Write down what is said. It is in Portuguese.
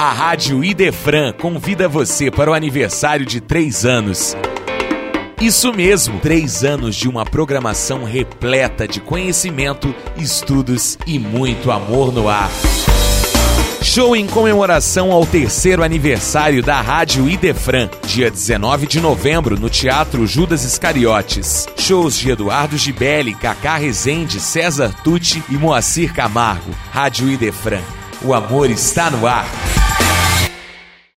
A Rádio Idefran convida você para o aniversário de três anos. Isso mesmo, três anos de uma programação repleta de conhecimento, estudos e muito amor no ar. Show em comemoração ao terceiro aniversário da Rádio Idefran, dia 19 de novembro, no Teatro Judas Iscariotes. Shows de Eduardo Gibelli, Cacá Rezende, César Tucci e Moacir Camargo. Rádio Idefran. O amor está no ar.